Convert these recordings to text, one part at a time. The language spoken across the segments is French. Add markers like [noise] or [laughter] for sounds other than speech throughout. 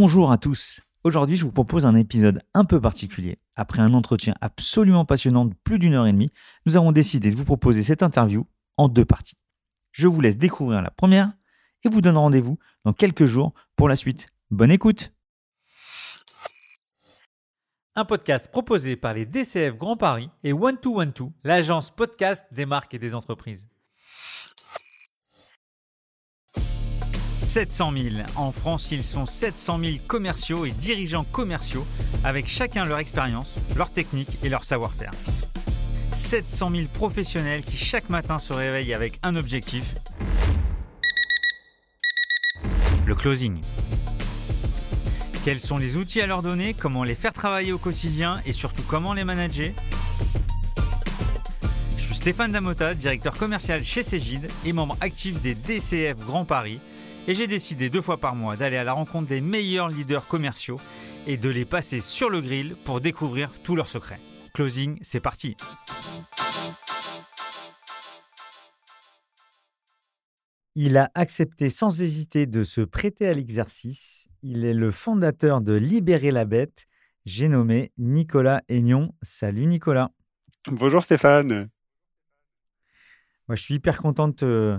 Bonjour à tous. Aujourd'hui, je vous propose un épisode un peu particulier. Après un entretien absolument passionnant de plus d'une heure et demie, nous avons décidé de vous proposer cette interview en deux parties. Je vous laisse découvrir la première et vous donne rendez-vous dans quelques jours pour la suite. Bonne écoute Un podcast proposé par les DCF Grand Paris et One2One2, l'agence podcast des marques et des entreprises. 700 000. En France, ils sont 700 000 commerciaux et dirigeants commerciaux avec chacun leur expérience, leur technique et leur savoir-faire. 700 000 professionnels qui chaque matin se réveillent avec un objectif, le closing. Quels sont les outils à leur donner, comment les faire travailler au quotidien? Et surtout comment les manager? Je suis Stéphane Damota, directeur commercial chez Cégide et membre actif des DCF Grand Paris et j'ai décidé deux fois par mois d'aller à la rencontre des meilleurs leaders commerciaux et de les passer sur le grill pour découvrir tous leurs secrets. Closing, c'est parti. Il a accepté sans hésiter de se prêter à l'exercice. Il est le fondateur de Libérer la bête. J'ai nommé Nicolas Aignon. Salut Nicolas. Bonjour Stéphane. Moi, je suis hyper content de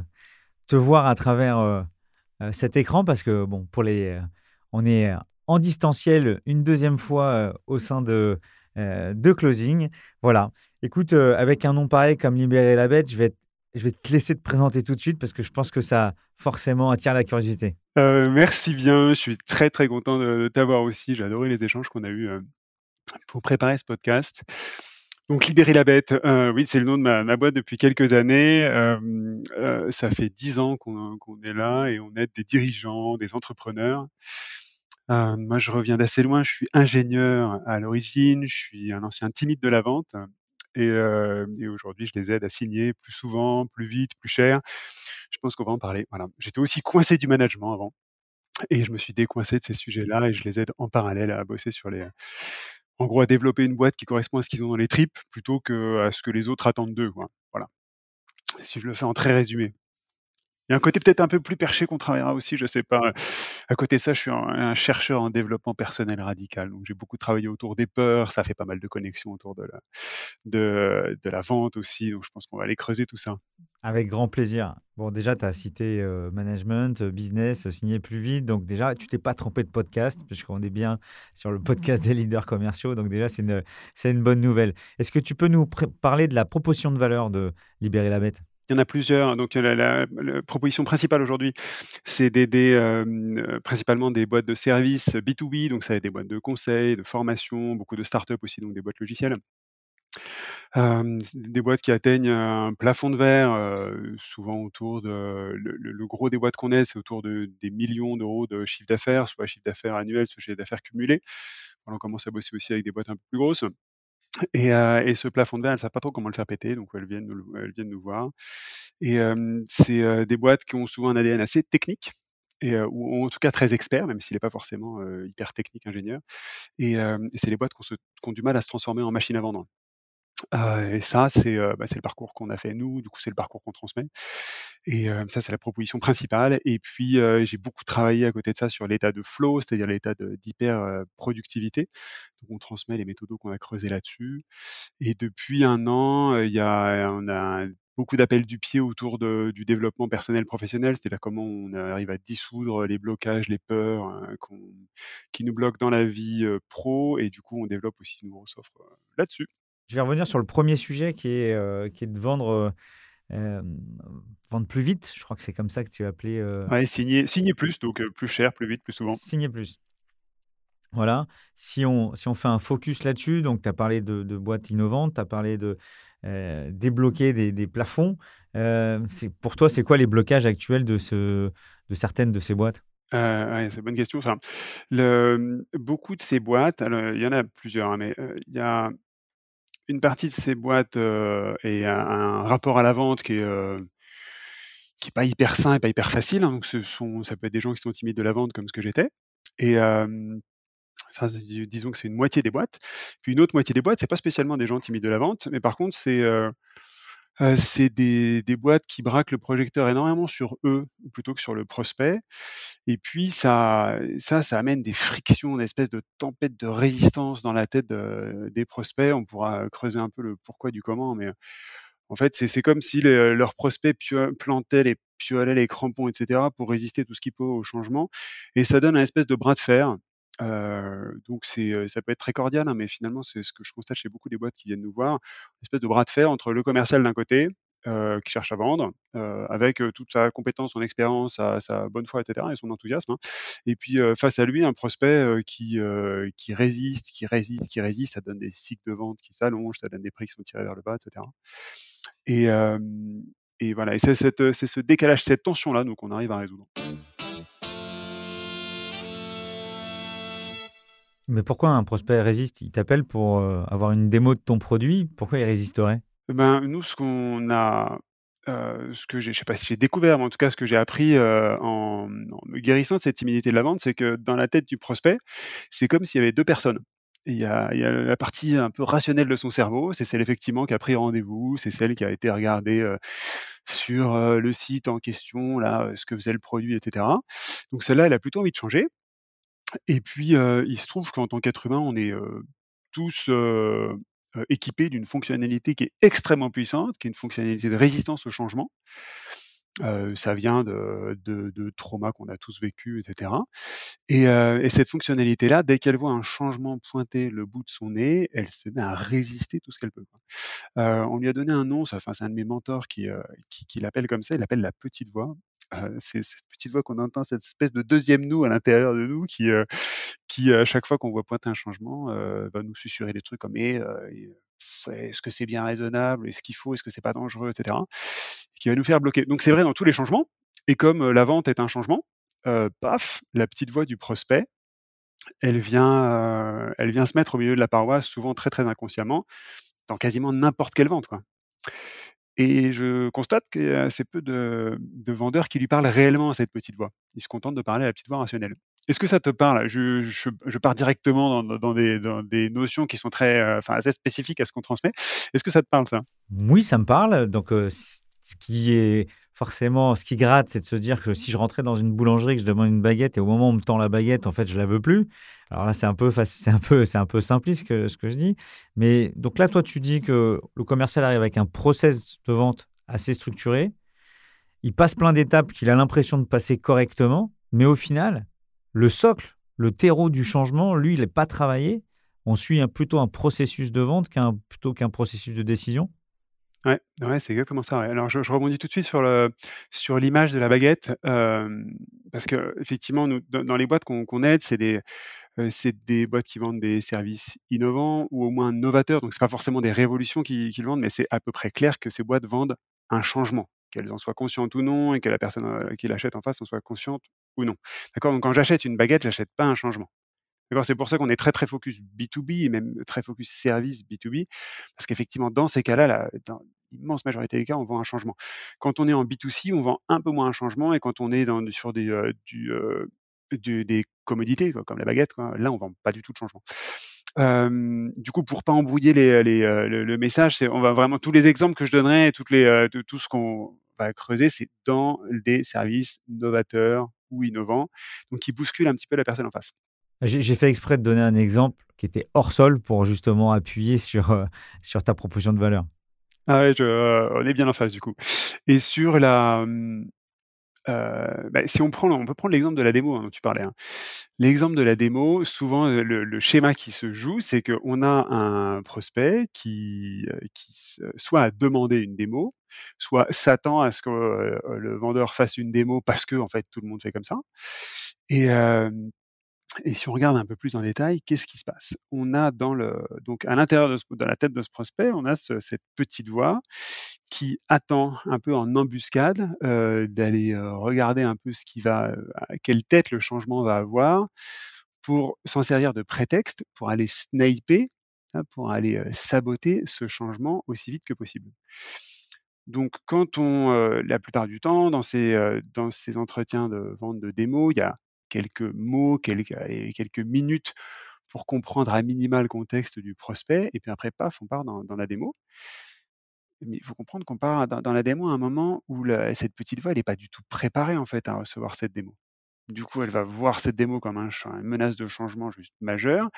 te, voir à travers euh, euh, cet écran parce que, bon, pour les, euh, on est en distanciel une deuxième fois euh, au sein de, de Closing. Voilà. Écoute, avec un nom pareil comme Libérer la bête, je vais, je vais te laisser te présenter tout de suite parce que je pense que ça forcément attire la curiosité. merci bien. Je suis très, très content de, t'avoir aussi. J'ai adoré les échanges qu'on a eus pour préparer ce podcast. Donc libérer la bête, euh, oui, c'est le nom de ma, ma, boîte depuis quelques années. Euh, euh, ça fait dix ans qu'on est là et on aide des dirigeants, des entrepreneurs. Euh, moi, je reviens d'assez loin. Je suis ingénieur à l'origine. Je suis un ancien timide de la vente. Et, euh, et aujourd'hui, je les aide à signer plus souvent, plus vite, plus cher. Je pense qu'on va en parler. Voilà. J'étais aussi coincé du management avant. Et je me suis décoincé de ces sujets-là et je les aide en parallèle à bosser sur les, en gros, à développer une boîte qui correspond à ce qu'ils ont dans les tripes plutôt que à ce que les autres attendent d'eux. Voilà. Si je le fais en très résumé. Il y a un côté peut-être un peu plus perché qu'on travaillera aussi, je sais pas. À côté de ça, je suis un, chercheur en développement personnel radical. Donc, j'ai beaucoup travaillé autour des peurs. Ça fait pas mal de connexions autour de la, de, de la vente aussi. Donc, je pense qu'on va aller creuser tout ça. Avec grand plaisir. Bon, déjà, tu as cité euh, management, euh, business, euh, signer plus vite. Donc, déjà, tu t'es pas trompé de podcast, puisqu'on est bien sur le podcast des leaders commerciaux. Donc, déjà, c'est une, une bonne nouvelle. Est-ce que tu peux nous parler de la proposition de valeur de Libérer la bête? Il y en a plusieurs. Donc, la, proposition principale aujourd'hui, c'est d'aider principalement des boîtes de services B2B. Donc, ça va être des boîtes de conseil, de formation, beaucoup de startups aussi, donc des boîtes logicielles. des boîtes qui atteignent un plafond de verre, souvent autour de le, gros des boîtes qu'on aide, c'est autour de des millions d'euros de chiffre d'affaires, soit chiffre d'affaires annuel, soit chiffre d'affaires cumulé. on commence à bosser aussi avec des boîtes un peu plus grosses. Et, euh, et, ce plafond de verre, elles ne savent pas trop comment le faire péter, donc elles viennent nous, elles viennent nous voir. Et euh, c'est euh, des boîtes qui ont souvent un ADN assez technique, et, ou en tout cas très expert, même s'il n'est pas forcément hyper technique ingénieur. Et, et c'est les boîtes qui ont, du mal à se transformer en machine à vendre. Euh, et ça, c'est euh, bah, le parcours qu'on a fait nous, du coup, c'est le parcours qu'on transmet. Et euh, ça, c'est la proposition principale. Et puis, j'ai beaucoup travaillé à côté de ça sur l'état de flow, c'est-à-dire l'état d'hyper-productivité. Donc, on transmet les méthodos qu'on a creusés là-dessus. Et depuis un an, il y a, on a beaucoup d'appels du pied autour de, du développement personnel professionnel, c'est-à-dire comment on arrive à dissoudre les blocages, les peurs qui nous bloquent dans la vie pro. Et du coup, on développe aussi une grosse offre là-dessus. Je vais revenir sur le premier sujet qui est, euh, qui est de vendre, euh, euh, vendre plus vite. Je crois que c'est comme ça que tu as appelé. Signer, signer plus, donc plus cher, plus vite, plus souvent. Signer plus. Voilà. Si on, si on fait un focus là-dessus, donc tu as parlé de, de boîtes innovantes, tu as parlé de débloquer des, des plafonds. pour toi, c'est quoi les blocages actuels de, ce, de certaines de ces boîtes? C'est une bonne question ça. Le, beaucoup de ces boîtes, il y en a plusieurs, hein, mais il y a une partie de ces boîtes euh, et un, rapport à la vente qui est euh, qui est pas hyper sain et pas hyper facile. Hein. donc ce sont, ça peut être des gens qui sont timides de la vente comme ce que j'étais. Et ça, disons que c'est une moitié des boîtes. Puis une autre moitié des boîtes, c'est pas spécialement des gens timides de la vente, mais par contre c'est C'est des des boîtes qui braquent le projecteur énormément sur eux, plutôt que sur le prospect et puis ça ça ça amène des frictions, une espèce de tempête de résistance dans la tête de des prospects. On pourra creuser un peu le pourquoi du comment, mais en fait, c'est comme si les leurs prospects plantaient les piolaient les crampons et cetera pour résister tout ce qu'il peut au changement et ça donne un espèce de bras de fer. Donc ça peut être très cordial, hein, mais finalement, c'est ce que je constate chez beaucoup des boîtes qui viennent nous voir, une espèce de bras de fer entre le commercial d'un côté, qui cherche à vendre, avec, toute sa compétence, son expérience, sa bonne foi et cetera et son enthousiasme, hein et puis, face à lui, un prospect, qui, résiste, qui résiste, qui résiste. Ça donne des cycles de vente qui s'allongent, ça donne des prix qui sont tirés vers le bas et cetera et voilà et c'est ce décalage, cette tension-là, nous, qu'on arrive à résoudre. Mais pourquoi un prospect résiste? Il t'appelle pour, heu, avoir une démo de ton produit. Pourquoi il résisterait? Ben, nous, ce qu'on a, heu, ce que j'ai je sais pas si j'ai découvert, mais en tout cas ce que j'ai appris, heu, en, mmh, en me guérissant de cette timidité de la vente, c'est que dans la tête du prospect, c'est comme s'il y avait 2 personnes. Il y a il y a la partie un peu rationnelle de son cerveau, c'est celle effectivement qui a pris rendez-vous, c'est celle qui a été regarder, heu, sur, heu, le site en question là, ce que faisait le produit et cetera. Donc celle-là, elle a plutôt envie de changer et puis, il se trouve qu'en tant qu'être humain, on est, tous, équipés d'une fonctionnalité qui est extrêmement puissante, qui est une fonctionnalité de résistance au changement. Heu, ça vient de de de traumas qu'on a tous vécus et cetera et heu et cette fonctionnalité-là, dès qu'elle voit un changement pointer le bout de son nez, elle se met à résister tout ce qu'elle peut. Heu, on lui a donné un nom, enfin, c'est un de mes mentors qui, qui qui l'appelle comme ça, il l'appelle la petite voix. Heu, c'est cette petite voix qu'on entend, cette espèce de 2e nous à l'intérieur de nous qui, heu, qui à chaque fois qu'on voit pointer un changement, va nous susurrer des trucs comme: «Eh, est-ce que c'est bien raisonnable? Est-ce qu'il faut? Est-ce que c'est pas dangereux?» et cetera, qui va nous faire bloquer. Donc c'est vrai dans tous les changements et comme, la vente est un changement, paf, la petite voix du prospect, elle vient, elle vient se mettre au milieu de la paroisse, souvent très, très inconsciemment, dans quasiment n'importe quelle vente, quoi et je constate qu'il y a assez peu de de vendeurs qui lui parlent réellement à cette petite voix. Ils se contentent de parler à la petite voix rationnelle. Est-ce que ça te parle? Je pars directement dans des notions qui sont très, heu, enfin assez spécifiques à ce qu'on transmet. Est-ce que ça te parle ça? Oui, ça me parle. Donc, heu, c ce qui est forcément ce qui gratte, c'est de se dire que si je rentrais dans une boulangerie, que je demande une baguette et au moment où on me tend la baguette, en fait, je la veux plus. Alors là, c'est un peu c'est un peu c'est un peu simpliste ce que je dis. Mais donc là, toi, tu dis que le commercial arrive avec un process de vente assez structuré. Il passe plein d'étapes qu'il a l'impression de passer correctement, mais au final, le socle, le terreau du changement, lui, il est pas travaillé. On suit plutôt un processus de vente plutôt qu'un processus de décision? Ouais, ouais, c'est exactement ça. Alors je rebondis tout de suite sur le sur l'image de la baguette, parce qu'effectivement, nous, dans les boîtes qu'on aide, c'est des, c'est des boîtes qui vendent des services innovants ou au moins novateurs. Donc c'est pas forcément des révolutions qu'ils qu'ils vendent, mais c'est à peu près clair que ces boîtes vendent un changement, qu'elles en soient conscientes ou non et que la personne, qui l'achète en face en soit consciente ou non. D'accord? Donc quand j'achète une baguette, j'achète pas un changement. C'est pour ça qu'on est très, très focus B2B et même très focus service B2B, parce qu'effectivement, dans ces cas-là, dans l'immense majorité des cas, on vend un changement. Quand on est en B2C, on vend un peu moins un changement et quand on est sur des, heu, du des commodités, comme la baguette, là, on vend pas du tout de changement. Du coup, pour pas embrouiller heu, le message, on va vraiment tous les exemples que je donnerai, de tout ce qu'on va creuser, c'est dans des services novateurs ou innovants, donc qui bousculent un petit peu la personne en face. J'ai fait exprès de donner un exemple qui était hors sol pour justement appuyer sur, heu, sur ta proposition de valeur. Ah ouais, je on est bien en face du coup et sur la, mmh, heu, bah, si on prend on peut prendre l'exemple de la démo, hein, dont tu parlais, hein. L'exemple de la démo, souvent, le schéma qui se joue, c'est qu'on a un prospect qui, qui soit a demandé une démo, soit s'attend à ce que, le vendeur fasse une démo parce qu'en fait tout le monde fait comme ça et et si on regarde un peu plus en détail, qu'est-ce qui se passe? On a dans donc à l'intérieur de la tête de ce prospect, on a ce cette petite voix qui attend un peu en embuscade, heu, d'aller, heu, regarder un peu ce qui va, heu, à quelle tête le changement va avoir pour s'en servir de prétexte, pour aller sniper, hein, pour aller, saboter ce changement aussi vite que possible. Donc quand on, la plupart du temps dans ces, dans ces entretiens de vente de démo, il y a quelques mots, quelques quelques minutes pour comprendre à minima le contexte du prospect et puis après paf, on part dans la démo mais il faut comprendre qu'on part dans, la démo à un moment où cette petite voix, n'est pas du tout préparée en fait à recevoir cette démo. Du coup, elle va voir cette démo comme un, une menace de changement juste majeure.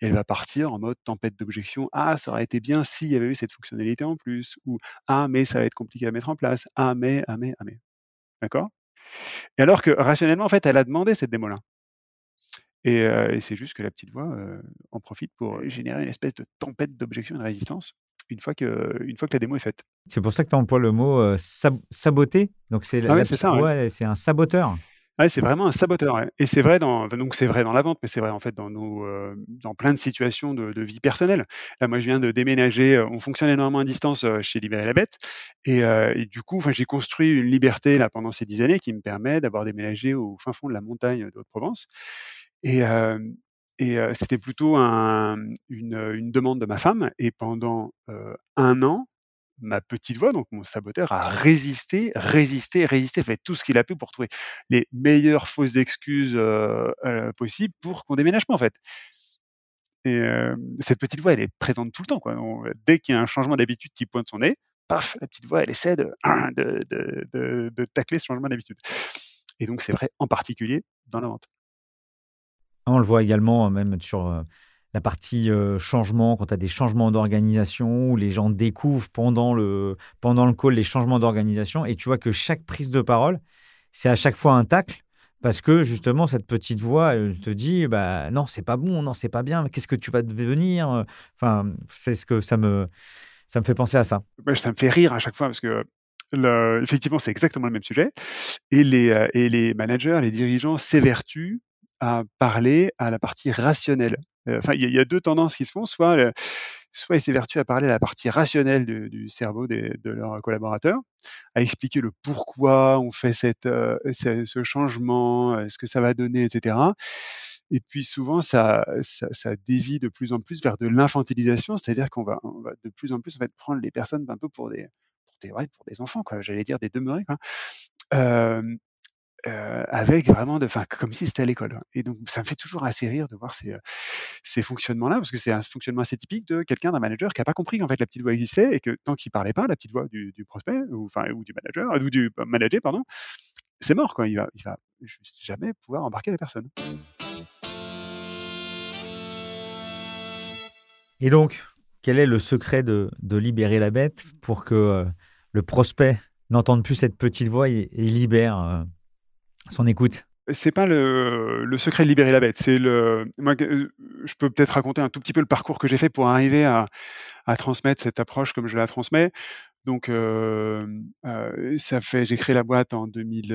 Et elle va partir en mode tempête d'objection. Ah, ça aurait été bien s'il y avait eu cette fonctionnalité en plus. Ou Ah, mais ça va être compliqué à mettre en place. Ah, mais, ah, mais, ah, mais. D'accord? Et alors que rationnellement, en fait, elle a demandé cette démo-là. Et, c'est juste que la petite voix en profite pour générer une espèce de tempête d'objection et de résistance une fois que, une fois que la démo est faite. C'est pour ça que tu emploies le mot saboter. Donc c'est ah ça, c'est un saboteur. C'est vraiment un saboteur. Et c'est vrai dans, donc c'est vrai dans la vente, mais c'est vrai en fait dans nos, dans plein de situations de, vie personnelle. Là, moi, je viens de déménager. On fonctionne énormément à distance chez Libérer la Bête, et, du coup, j'ai construit une liberté là pendant ces dix années qui me permet d'avoir déménagé au fin fond de la montagne de Haute-Provence. Et, c'était plutôt une, demande de ma femme. Et pendant un an, ma petite voix, donc mon saboteur, a résisté, résisté, résisté, fait tout ce qu'il a pu pour trouver les meilleures fausses excuses possibles pour qu'on déménage pas en fait. Et cette petite voix, elle est présente tout le temps. Dès qu'il y a un changement d'habitude qui pointe son nez, paf, la petite voix, elle essaie [clears throat] de, de, tacler ce changement d'habitude. Et donc, c'est vrai en particulier dans la vente. On le voit également même sur la partie changement, quand tu as des changements d'organisation, où les gens découvrent pendant le, pendant le call les changements d'organisation, et tu vois que chaque prise de parole, c'est à chaque fois un tacle, parce que justement, cette petite voix, elle te dit, bah, non, c'est pas bon, non, c'est pas bien, qu'est-ce que tu vas devenir? Enfin, c'est ce que ça me, ça me fait penser à ça. ça me fait rire à chaque fois, parce que effectivement, c'est exactement le même sujet. Et les, et les managers, les dirigeants s'évertuent à parler à la partie rationnelle. Enfin, il y, a deux tendances qui se font. Soit, soit ils s'évertuent à parler à la partie rationnelle du, cerveau de leurs collaborateurs, à expliquer le pourquoi on fait cette, ce, changement, ce que ça va donner, etc. Et puis souvent, ça, ça, dévie de plus en plus vers de l'infantilisation, c'est-à-dire qu'on va, de plus en plus en fait, prendre les personnes un peu pour des, pour des, ouais, pour des enfants. J'allais dire des demeurés. Euh, avec vraiment enfin, comme si c'était à l'école. Et donc, ça me fait toujours assez rire de voir ces, ces fonctionnements-là, parce que c'est un fonctionnement assez typique de quelqu'un, d'un manager qui n'a pas compris qu'en fait la petite voix existait et que tant qu'il parlait pas, la petite voix du, prospect ou, enfin, ou du manager, ou du manager, pardon, c'est mort, quoi. Il va, il va jamais pouvoir embarquer la personne. Et donc, quel est le secret de, de libérer la bête pour que euh, le prospect n'entende plus cette petite voix et, libère euh, son écoute c'est pas le, secret de libérer la bête. C'est le. Moi, je peux peut-être raconter un tout petit peu le parcours que j'ai fait pour arriver à, transmettre cette approche comme je la transmets. Donc, euh, euh, ça fait. J'ai créé la boîte en 2000,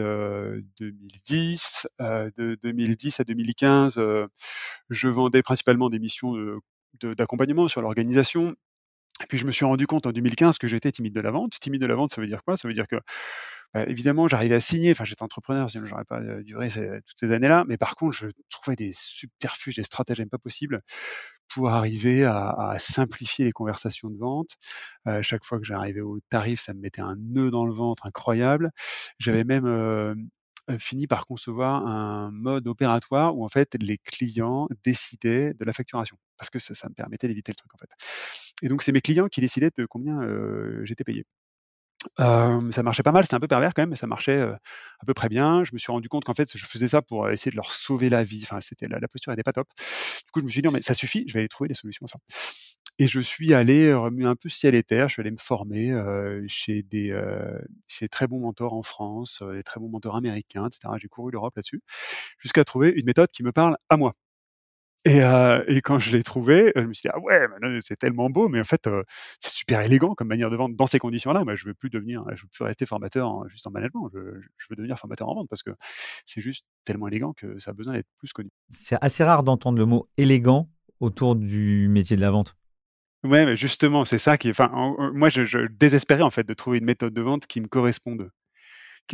2010. Euh, de 2010 à 2015, je vendais principalement des missions d'accompagnement sur l'organisation. Puis, je me suis rendu compte en 2015 que j'étais timide de la vente. Timide de la vente, ça veut dire quoi? Ça veut dire que évidemment, j'arrivais à signer. Enfin, j'étais entrepreneur, sinon j'aurais pas duré toutes ces années-là. Mais par contre, je trouvais des subterfuges, des stratagèmes pas possibles pour arriver à, simplifier les conversations de vente. chaque fois que j'arrivais au tarif, ça me mettait un nœud dans le ventre incroyable. J'avais même fini par concevoir un mode opératoire où en fait les clients décidaient de la facturation parce que ça, ça me permettait d'éviter le truc en fait. Et donc c'est mes clients qui décidaient de combien j'étais payé ça marchait pas mal, c'était un peu pervers quand même, mais ça marchait à peu près bien. Je me suis rendu compte qu'en fait, je faisais ça pour essayer de leur sauver la vie. Enfin, c'était la, posture n'était pas top. Du coup, je me suis dit, non, mais ça suffit, je vais aller trouver des solutions à ça. Et je suis allé remuer un peu ciel et terre. Je suis allé me former chez des chez très bons mentors en France, des très bons mentors américains, etc. J'ai couru l'Europe là-dessus, jusqu'à trouver une méthode qui me parle à moi. Et, et, quand je l'ai trouvé, je me suis dit ah ouais, c'est tellement beau, mais en fait c'est super élégant comme manière de vendre dans ces conditions-là. Moi, je veux plus devenir, je veux plus rester formateur juste en management. Je, veux devenir formateur en vente parce que c'est juste tellement élégant que ça a besoin d'être plus connu. C'est assez rare d'entendre le mot élégant autour du métier de la vente. Ouais, mais justement, c'est ça qui. Enfin, moi, je, je, désespérais en fait de trouver une méthode de vente qui me corresponde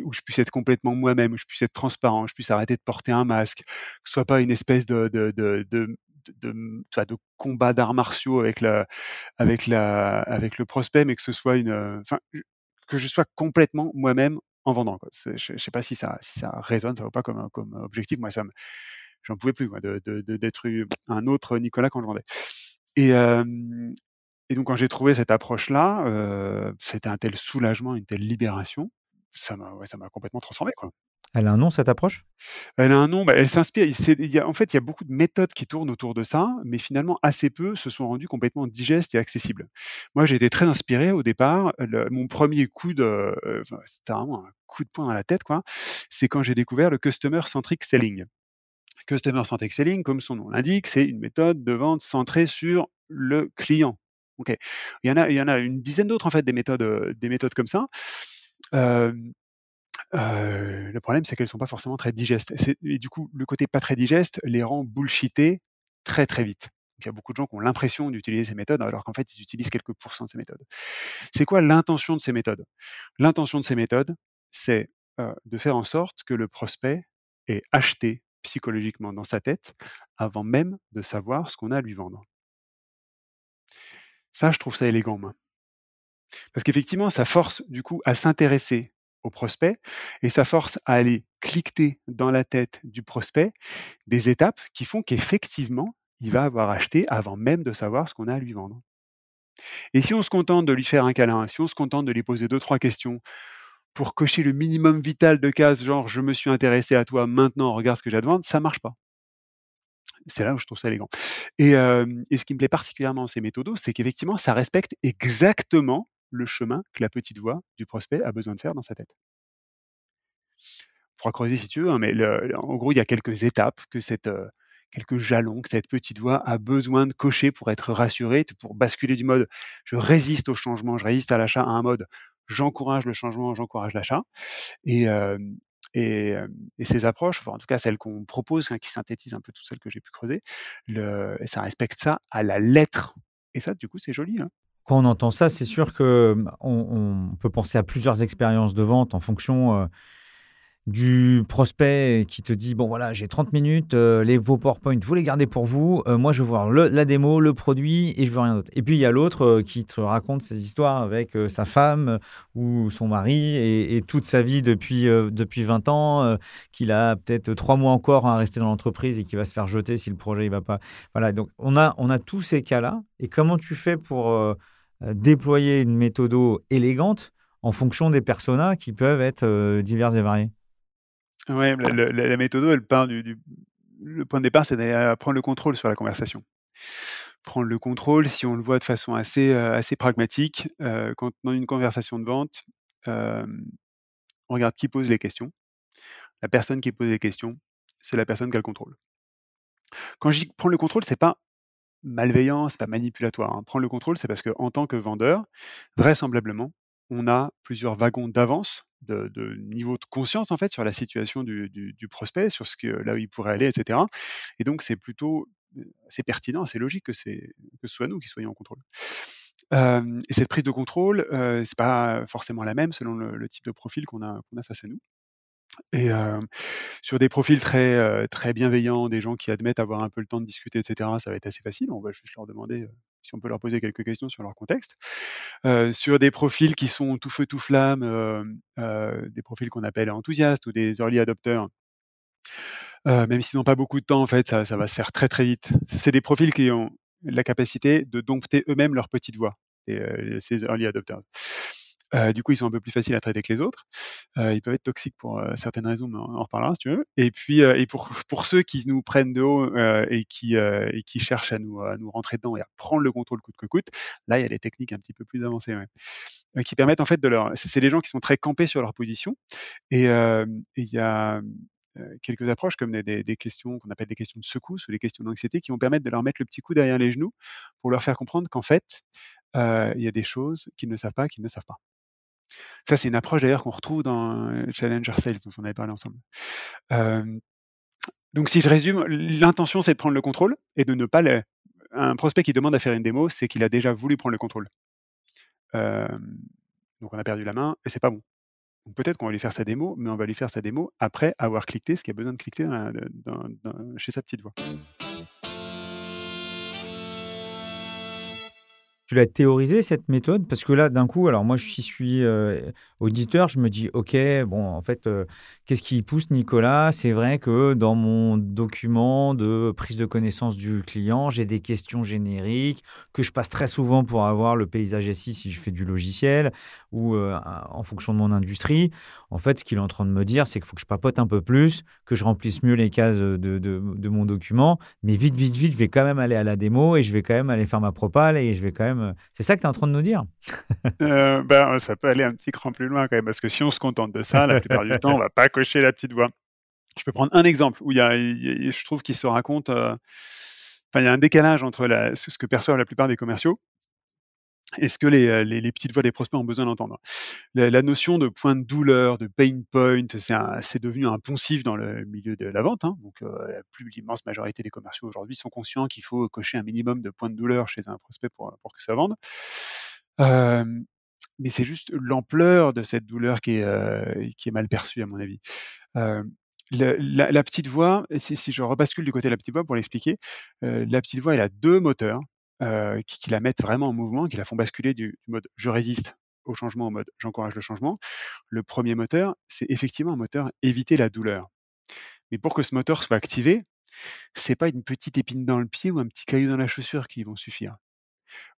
où je puisse être complètement moi-même, où je puisse être transparent, où je puisse arrêter de porter un masque, que ce soit pas une espèce de, combat d'arts martiaux avec le prospect, mais que ce soit une, enfin, que je sois complètement moi-même en vendant. Je, ne sais pas si ça, si ça résonne, ça vaut pas comme, comme objectif. Moi, j'en pouvais plus, de, d'être un autre Nicolas quand je vendais. Et, Et donc quand j'ai trouvé cette approche-là, c'était un tel soulagement, une telle libération, ça m'a ouais, complètement transformé, quoi. Elle a un nom cette approche? Elle a un nom, bah, elle s'inspire en fait, il y a beaucoup de méthodes qui tournent autour de ça, mais finalement assez peu se sont rendues complètement digestes et accessibles. Moi, j'ai été très inspiré au départ, le mon 1er coup de, enfin, c'était vraiment un coup de poing dans la tête, quoi, c'est quand j'ai découvert le Customer Centric Selling. Customer Centric Selling, comme son nom l'indique, c'est une méthode de vente centrée sur le client. OK. Il y en a il y en a une dizaine d'autres en fait des méthodes, heu, des méthodes comme ça. Le problème, c'est qu'elles sont pas forcément très digestes. Et du coup, le côté pas très digeste les rend bullshittés très, très vite. Il y a beaucoup de gens qui ont l'impression d'utiliser ces méthodes, alors qu'en fait, ils utilisent quelques pourcents de ces méthodes. C'est quoi l'intention de ces méthodes? L'intention de ces méthodes, c'est, de faire en sorte que le prospect ait acheté psychologiquement dans sa tête avant même de savoir ce qu'on a à lui vendre. Ça, je trouve ça élégant, moi. Parce qu'effectivement, ça force du coup à s'intéresser au prospect et ça force à aller cliqueter dans la tête du prospect des étapes qui font qu'effectivement, il va avoir acheté avant même de savoir ce qu'on a à lui vendre. Et si on se contente de lui faire un câlin, si on se contente de lui poser 2-3 questions pour cocher le minimum vital de cases, genre: «Je me suis intéressé à toi, maintenant regarde ce que j'ai à te vendre», ça marche pas. C'est là où je trouve ça élégant. Et hem et ce qui me plaît particulièrement dans ces méthodos, c'est qu'effectivement, ça respecte exactement le chemin que la petite voix du prospect a besoin de faire dans sa tête. On pourra creuser si tu veux, hein, mais en gros, il y a quelques étapes heu, quelques jalons que cette petite voix a besoin de cocher pour être rassurée, pour basculer du mode: «Je résiste au changement, je résiste à l'achat» à un mode: «J'encourage le changement, j'encourage l'achat» et hem et ces approches, enfin en tout cas celles qu'on propose, hein, qui synthétisent un peu toutes celles que j'ai pu creuser, ça respecte ça à la lettre et ça, du coup, c'est joli, hein. Quand on entend ça, c'est sûr que, mmh, on peut penser à plusieurs expériences de vente en fonction, heu, du prospect qui te dit: «Bon voilà, j'ai 30 minutes, heu, les vos PowerPoint, vous les gardez pour vous, heu, moi je veux voir la démo, le produit et je veux rien d'autre». Et puis il y a l'autre, qui te raconte ses histoires avec, sa femme ou son mari et et toute sa vie depuis, depuis 20 ans, qu'il a peut-être 3 mois encore à rester dans l'entreprise et qui va se faire jeter si le projet il va pas voilà, donc on a on a tous ces cas-là et comment tu fais pour, déployer une méthodo élégante en fonction des personas qui peuvent être, heu, divers et le le la la méthodo, elle part du le point de départ, c'est d'aller, heu, prendre le contrôle sur la conversation. Prendre le contrôle, si on le voit de façon assez, assez pragmatique, heu, quand dans une conversation de vente, on regarde qui pose les questions. La personne qui pose les questions, c'est la personne qui a le contrôle. Quand je dis prendre le contrôle, c'est pas malveillant, c'est pas manipulatoire, hein. Prendre le contrôle, c'est parce qu'en tant que vendeur, vraisemblablement, on a plusieurs wagons d'avance, de niveau de conscience, en fait, sur la situation du prospect, sur ce que là où il pourrait aller et cetera et donc c'est plutôt, assez pertinent, assez logique que c'est que ce soit nous qui soyons en contrôle. Et cette prise de contrôle, heu, c'est pas forcément la même selon le type de profil qu'on a face à nous et hem, sur des profils très, heu, très bienveillants, des gens qui admettent avoir un peu le temps de discuter et cetera, ça va être assez facile. On va juste leur demander, heu, si on peut leur poser quelques questions sur leur contexte. Heu, sur des profils qui sont tout feu tout flamme, des profils qu'on appelle enthousiastes ou des early adopters heu, même s'ils n'ont pas beaucoup de temps, en fait, ça ça va se faire très, très vite. C'est des profils qui ont la capacité de dompter eux-mêmes leur petite voix et ces early adopters. Heu, du coup, ils sont un peu plus faciles à traiter que les autres. Heu, ils peuvent être toxiques pour, heu, certaines raisons, mais on en reparlera si tu veux et puis, et pour [laughs] pour ceux qui nous prennent de haut, et qui, et qui cherchent à nous à nous rentrer dedans et à prendre le contrôle coûte que coûte, là, il y a des techniques un petit peu plus avancées, qui permettent en fait de leur c'est des gens qui sont très campés sur leur position et il y a, quelques approches comme des questions qu'on appelle des questions de secousse ou des questions d'anxiété qui vont permettre de leur mettre le petit coup derrière les genoux pour leur faire comprendre qu'en fait, il y a des choses qu'ils ne savent pas, qu'ils ne savent pas. Ça, c'est une approche d'ailleurs qu'on retrouve dans, heu, Challenger Sales, dont on avait parlé ensemble. Donc si je résume, l'intention, c'est de prendre le contrôle et de ne pas le un prospect qui demande à faire une démo, c'est qu'il a déjà voulu prendre le contrôle. Donc on a perdu la main et c'est pas bon. Peut-être qu'on va lui faire sa démo, mais on va lui faire sa démo après avoir cliqueté ce qu'il a besoin de dans chez sa petite voix. Tu l'as théorisé cette méthode? Parce que là, d'un coup, alors moi, je suis euh, auditeur, je me dis: «OK, bon, en fait, euh, qu'est-ce qui pousse Nicolas?» c'est vrai que dans mon document de prise de connaissance du client, j'ai des questions génériques que je passe très souvent pour avoir le paysage SI si je fais du logiciel ou, heu, en fonction de mon industrie. En fait, ce qu'il est en train de me dire, c'est qu'il faut que je papote un peu plus, que je remplisse mieux les cases, de de mon document, mais vite, vite, vite, je vais quand même aller à la démo et je vais quand même aller faire ma propale et je vais quand même euh, c'est ça que tu es en train de nous dire euh, ben, Ça peut aller un petit cran plus loin quand même, parce que si on se contente de ça, la plupart du temps, on va pas cocher la petite voix. Je peux prendre un exemple où il y a, je trouve qu'il se raconte, euh, il y a un décalage entre ce que perçoivent la plupart des commerciaux et ce que les, les, petites voix des prospects ont besoin d'entendre. La, notion de point de douleur, de pain point, c'est devenu un poncif dans le milieu de la vente. Hein. Donc, la plus l'immense majorité des commerciaux aujourd'hui sont conscients qu'il faut cocher un minimum de points de douleur chez un prospect pour, pour que ça vende. mais c'est juste l'ampleur de cette douleur qui est, qui est mal perçue, à mon avis. la, petite voix, si, si, je rebascule du côté de la petite voix pour l'expliquer, la petite voix, elle a deux moteurs. Euh, qui, la mettent vraiment en mouvement, qui la font basculer du, mode je résiste au changement au mode j'encourage le changement. Le premier moteur, c'est effectivement un moteur éviter la douleur. Mais pour que ce moteur soit activé, c'est pas une petite épine dans le pied ou un petit caillou dans la chaussure qui vont suffire.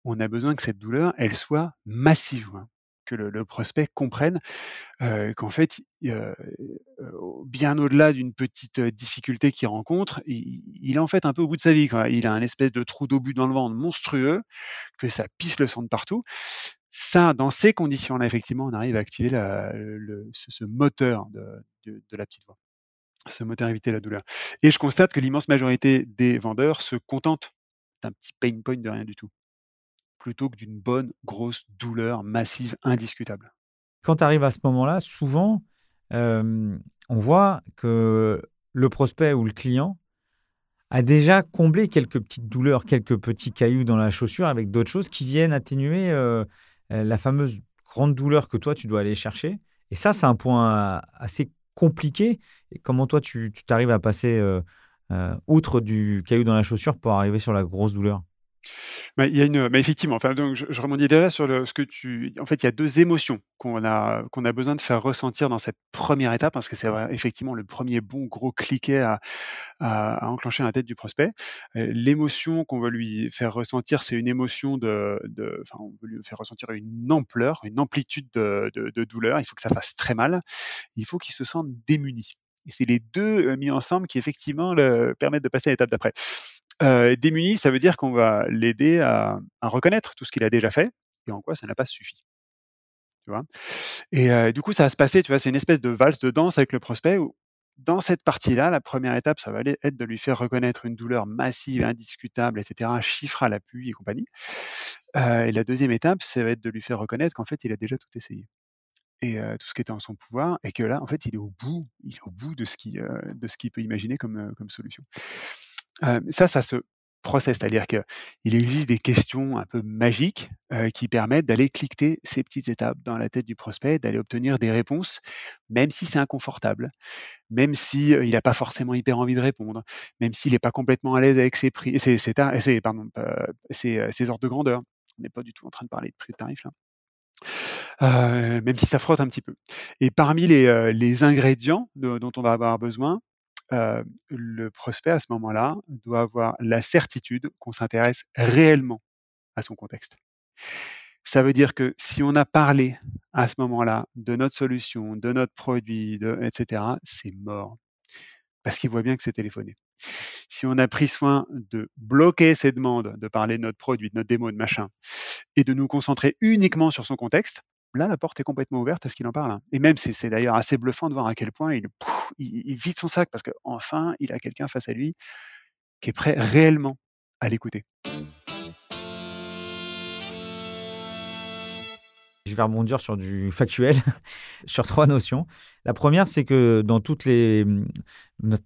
On a besoin que cette douleur, elle soit massive. Hein que le, prospect comprenne qu'en fait, bien au-delà d'une petite difficulté qu'il rencontre, il, est en fait un peu au bout de sa vie. Il a un espèce de trou d'obus dans le ventre monstrueux, que ça pisse le sang de partout. Ça, dans ces conditions-là, effectivement, on arrive à activer ce, moteur de, la petite voix, ce moteur éviter la douleur. Et je constate que l'immense majorité des vendeurs se contentent d'un petit pain point de rien du tout plutôt que d'une bonne, grosse douleur massive, indiscutable. Quand tu arrives à ce moment-là, souvent, on voit que le prospect ou le client a déjà comblé quelques petites douleurs, quelques petits cailloux dans la chaussure avec d'autres choses qui viennent atténuer la fameuse grande douleur que toi, tu dois aller chercher. Et ça, c'est un point assez compliqué. Comment toi, tu t'arrives à passer outre du caillou dans la chaussure pour arriver sur la grosse douleur? Il y a une, effectivement, enfin, donc je, je sur ce que tu. En fait, il y a deux émotions qu'on a, qu'on a besoin de faire ressentir dans cette première étape, parce que c'est effectivement le premier bon gros cliquet à, à, enclencher dans la tête du prospect. L'émotion qu'on veut lui faire ressentir, c'est une émotion de, enfin, on veut lui faire ressentir une ampleur, une amplitude de, de, de douleur. Il faut que ça fasse très mal. Il faut qu'il se sente démuni. Et c'est les deux euh, mis ensemble qui effectivement le, permettent de passer à l'étape d'après. Euh, démuni, ça veut dire qu'on va l'aider à, reconnaître tout ce qu'il a déjà fait et en quoi ça n'a pas suffi. Tu vois? Et euh, du coup, ça va se passer, tu vois, c'est une espèce de valse de danse avec le prospect où, dans cette partie-là, la première étape, ça va être de lui faire reconnaître une douleur massive, indiscutable, etc., chiffre à l'appui et compagnie. Euh, et la deuxième étape, ça va être de lui faire reconnaître qu'en fait, il a déjà tout essayé et tout ce qui était en son pouvoir, et que là, en fait, il est au bout, il est au bout de ce qu'il peut imaginer comme solution ça, ça se processe, c'est-à-dire qu'il existe des questions un peu magiques qui permettent d'aller cliquer ces petites étapes dans la tête du prospect, d'aller obtenir des réponses, même si c'est inconfortable, même si il n'a pas forcément hyper envie de répondre, même s'il n'est pas complètement à l'aise avec ses prix, ses, ses, pardon, ses, ses, ordres de grandeur. On n'est pas du tout en train de parler de prix de tarif là. même si ça frotte un petit peu. Et parmi les, les ingrédients dont on va avoir besoin, le prospect à ce moment-là doit avoir la certitude qu'on s'intéresse réellement à son contexte. Ça veut dire que si on a parlé à ce moment-là de notre solution, de notre produit, etc., c'est mort. Parce qu'il voit bien que c'est téléphoné. Si on a pris soin de bloquer ces demandes, de parler de notre produit, de notre démo, de machin, et de nous concentrer uniquement sur son contexte, là, la porte est complètement ouverte à ce qu'il en parle. Hein. Et même, c'est d'ailleurs assez bluffant de voir à quel point il, vide son sac parce qu'enfin, il a quelqu'un face à lui qui est prêt réellement à l'écouter. Je vais rebondir sur du factuel, [laughs] sur trois notions. La première, c'est que dans toutes les,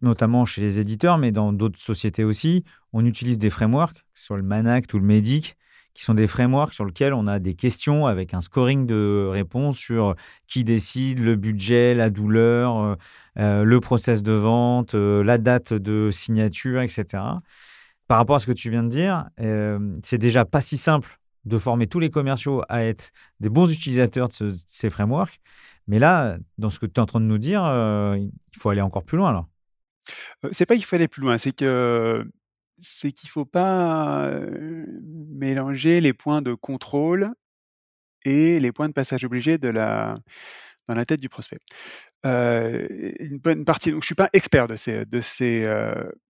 notamment chez les éditeurs, mais dans d'autres sociétés aussi, on utilise des frameworks, soit le Manact ou le Medic, qui sont des frameworks sur lesquels on a des questions avec un scoring de réponses sur qui décide, le budget, la douleur, euh, euh, le process de vente, euh, la date de signature, etc. Par rapport à ce que tu viens de dire, c'est déjà pas si simple de former tous les commerciaux à être des bons utilisateurs de, ces frameworks. Mais là, dans ce que tu es en train de nous dire, il faut aller encore plus loin. Alors. c'est pas qu'il faut aller plus loin, c'est que c'est qu'il faut pas mélanger les points de contrôle et les points de passage obligés de la, dans la tête du prospect. une bonne partie, donc je suis pas expert de ces, de ces,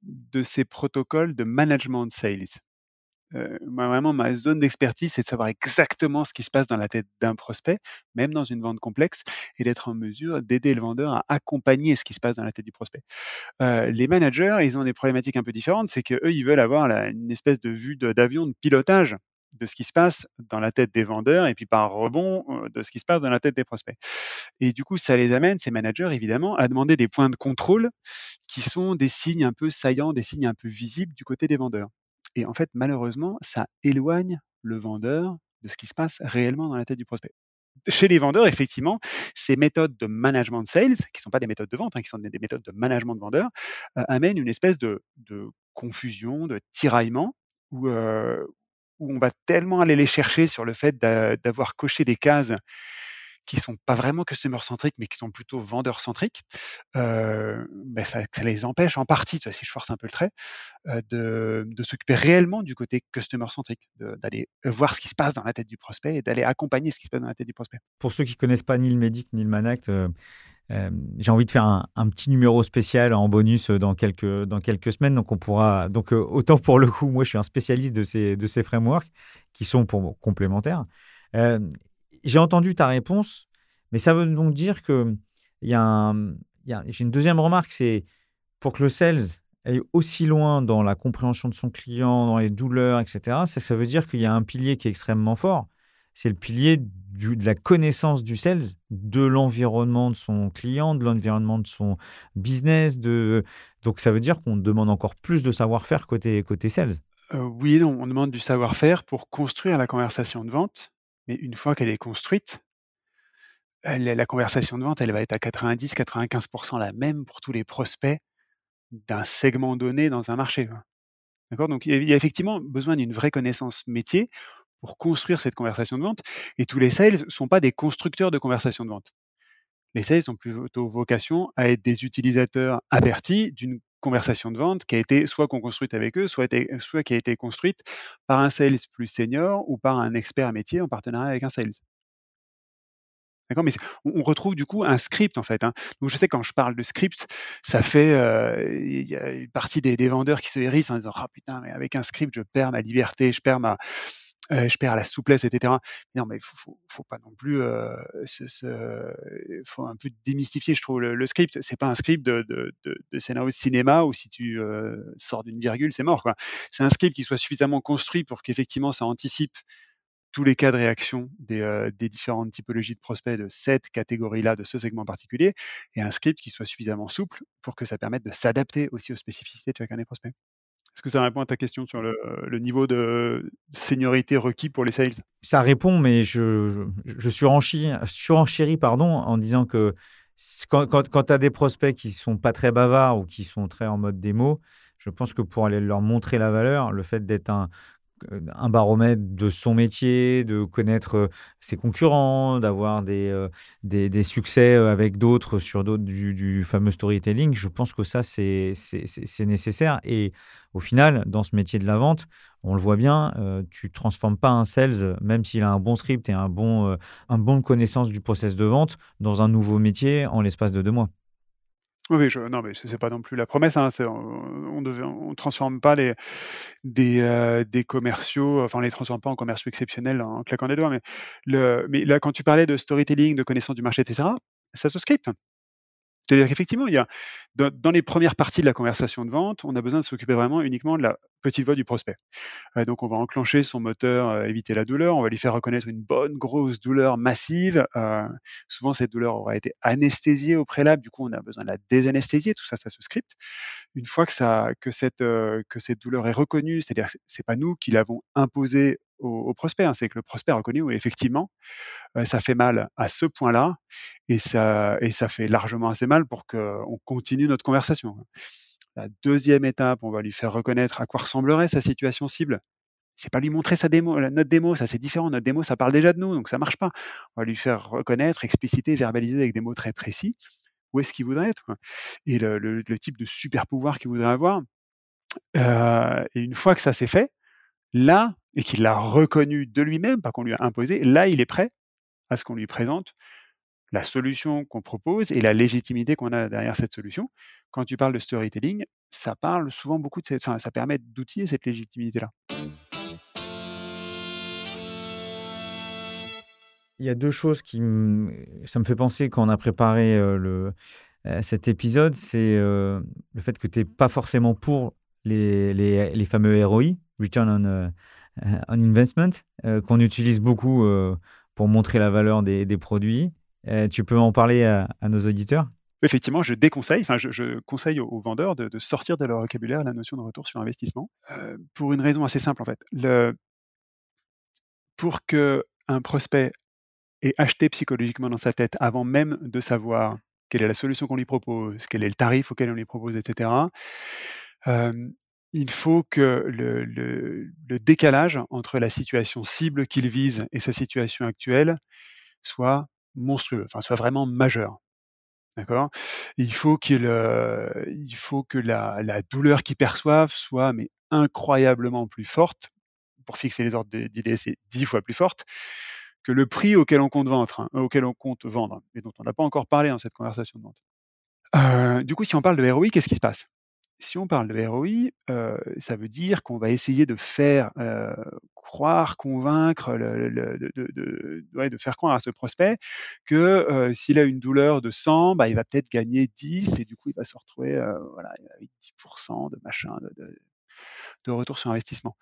de ces protocoles de management de sales. moi, vraiment, ma zone d'expertise, c'est de savoir exactement ce qui se passe dans la tête d'un prospect, même dans une vente complexe, et d'être en mesure d'aider le vendeur à accompagner ce qui se passe dans la tête du prospect. les managers, ils ont des problématiques un peu différentes, c'est qu'eux, ils veulent avoir une espèce de vue d'avion de pilotage de ce qui se passe dans la tête des vendeurs et puis par rebond de ce qui se passe dans la tête des prospects. Et du coup, ça les amène, ces managers, évidemment, à demander des points de contrôle qui sont des signes un peu saillants, des signes un peu visibles du côté des vendeurs. Et en fait, malheureusement, ça éloigne le vendeur de ce qui se passe réellement dans la tête du prospect. Chez les vendeurs, effectivement, ces méthodes de management de sales, qui ne sont pas des méthodes de vente, hein, qui sont des méthodes de management de vendeurs, amènent une espèce de, confusion, de tiraillement, où, où on va tellement aller les chercher sur le fait d'avoir coché des cases qui sont pas vraiment customer centriques, mais qui sont plutôt vendeur centriques, euh, ben ça, les empêche en partie, si je force un peu le trait, de, de s'occuper réellement du côté customer centrique, d'aller voir ce qui se passe dans la tête du prospect et d'aller accompagner ce qui se passe dans la tête du prospect. Pour ceux qui connaissent pas ni le Medic ni le Manact, j'ai envie de faire un, petit numéro spécial en bonus dans quelques, dans quelques semaines. Donc, on pourra. Donc, autant pour le coup, moi, je suis un spécialiste de ces, de ces frameworks qui sont pour complémentaires. J'ai entendu ta réponse, mais ça veut donc dire que y a, j'ai une deuxième remarque, c'est pour que le sales aille aussi loin dans la compréhension de son client, dans les douleurs, etc. Ça, veut dire qu'il y a un pilier qui est extrêmement fort. C'est le pilier de la connaissance du sales, de l'environnement de son client, de l'environnement de son business. Donc ça veut dire qu'on demande encore plus de savoir-faire côté, côté sales. Euh, oui on demande du savoir-faire pour construire la conversation de vente, mais une fois qu'elle est construite, la conversation de vente, elle va être à 90-95% la même pour tous les prospects d'un segment donné dans un marché. Donc il y a effectivement besoin d'une vraie connaissance métier pour construire cette conversation de vente. Et tous les sales ne sont pas des constructeurs de conversation de vente. Les sales ont plutôt vocation à être des utilisateurs avertis d'une conversation de vente qui a été soit construite avec eux, soit, qui a été construite par un sales plus senior ou par un expert métier en partenariat avec un sales. D'accord? Mais on, retrouve du coup un script en fait. Hein. Donc je sais quand je parle de script, ça fait euh, il y a une partie des, vendeurs qui se hérissent en disant ah putain mais avec un script je perds ma liberté, je perds ma je perds la souplesse, etc. Non, mais faut, faut, pas non plus, euh, faut un peu démystifier, je trouve, le, script. C'est pas un script de, de, de, scénario de cinéma où si tu sors d'une virgule, c'est mort. C'est un script qui soit suffisamment construit pour qu'effectivement ça anticipe tous les cas de réaction des, des, différentes typologies de prospects de cette catégorie-là, de ce segment particulier, et un script qui soit suffisamment souple pour que ça permette de s'adapter aussi aux spécificités de chacun des prospects. Est-ce que ça répond à ta question sur le, niveau de seniorité requis pour les sales? Ça répond, mais je, je, suis surenchéri pardon, en disant que quand, quand, tu as des prospects qui sont pas très bavards ou qui sont très en mode démo, je pense que pour aller leur montrer la valeur, le fait d'être un un baromètre de son métier, de connaître ses concurrents, d'avoir des, des, succès avec d'autres sur d'autres du, fameux storytelling. Je pense que ça, c'est nécessaire. Et au final, dans ce métier de la vente, on le voit bien, tu ne transformes pas un sales, même s'il a un bon script et un bon, un bon connaissance du process de vente, dans un nouveau métier en l'espace de deux mois. Oui, je, non, mais c'est pas non plus la promesse. Hein, on ne on transforme pas les, des, euh, des commerciaux, enfin, on les transforme pas en commerciaux exceptionnels en claquant des doigts. Mais, le, mais là, quand tu parlais de storytelling, de connaissance du marché, etc., ça se script. C'est-à-dire qu'effectivement, il y a, dans, les premières parties de la conversation de vente, on a besoin de s'occuper vraiment uniquement de la petite voix du prospect. Euh, donc, on va enclencher son moteur, euh, éviter la douleur, on va lui faire reconnaître une bonne grosse douleur massive. Euh, souvent, cette douleur aura été anesthésiée au préalable, du coup, on a besoin de la désanesthésier. Tout ça, ça se script. Une fois que, ça, que, cette, que cette douleur est reconnue, c'est-à-dire que c'est pas nous qui l'avons imposée au, prospect. Hein. C'est que le prospect a reconnu, oui, effectivement, ça fait mal à ce point-là, et ça, et ça fait largement assez mal pour qu'on continue notre conversation. La deuxième étape, on va lui faire reconnaître à quoi ressemblerait sa situation cible. c'est pas lui montrer sa démo, notre démo, ça c'est différent. Notre démo, ça parle déjà de nous, donc ça marche pas. On va lui faire reconnaître, expliciter, verbaliser avec des mots très précis où est-ce qu'il voudrait être et le, type de super pouvoir qu'il voudrait avoir. Euh, et une fois que ça s'est fait, là, et qu'il l'a reconnu de lui-même, pas qu'on lui a imposé, là, il est prêt à ce qu'on lui présente la solution qu'on propose et la légitimité qu'on a derrière cette solution. Quand tu parles de storytelling, ça parle souvent beaucoup de cette, ça permet d'outiller cette légitimité-là. Il y a deux choses qui ça me fait penser quand on a préparé le, cet épisode, c'est le fait que tu n'es pas forcément pour les, les, les, fameux ROI, Return on, on Investment, qu'on utilise beaucoup pour montrer la valeur des, produits. tu peux en parler à, nos auditeurs? Effectivement, je déconseille, enfin, je, conseille aux, vendeurs de, sortir de leur vocabulaire la notion de retour sur investissement pour une raison assez simple en fait. Pour que un prospect et acheter psychologiquement dans sa tête avant même de savoir quelle est la solution qu'on lui propose, quel est le tarif auquel on lui propose, etc. il faut que le, décalage entre la situation cible qu'il vise et sa situation actuelle soit monstrueux, enfin soit vraiment majeur. D'accord? Il faut qu'il, il faut que la, douleur qu'il perçoive soit mais incroyablement plus forte. Pour fixer les ordres d'idées, c'est dix fois plus forte que le prix auquel on compte vendre, hein, auquel on compte vendre, et dont on n'a pas encore parlé dans cette conversation de vente. Euh, du coup, si on parle de ROI, qu'est-ce qui se passe? Si on parle de ROI, euh, ça veut dire qu'on va essayer de faire euh, croire, convaincre, de, faire croire à ce prospect que s'il a une douleur de 100, bah, il va peut-être gagner 10 et du coup, il va se retrouver voilà, avec 10% de machin, de retour sur investissement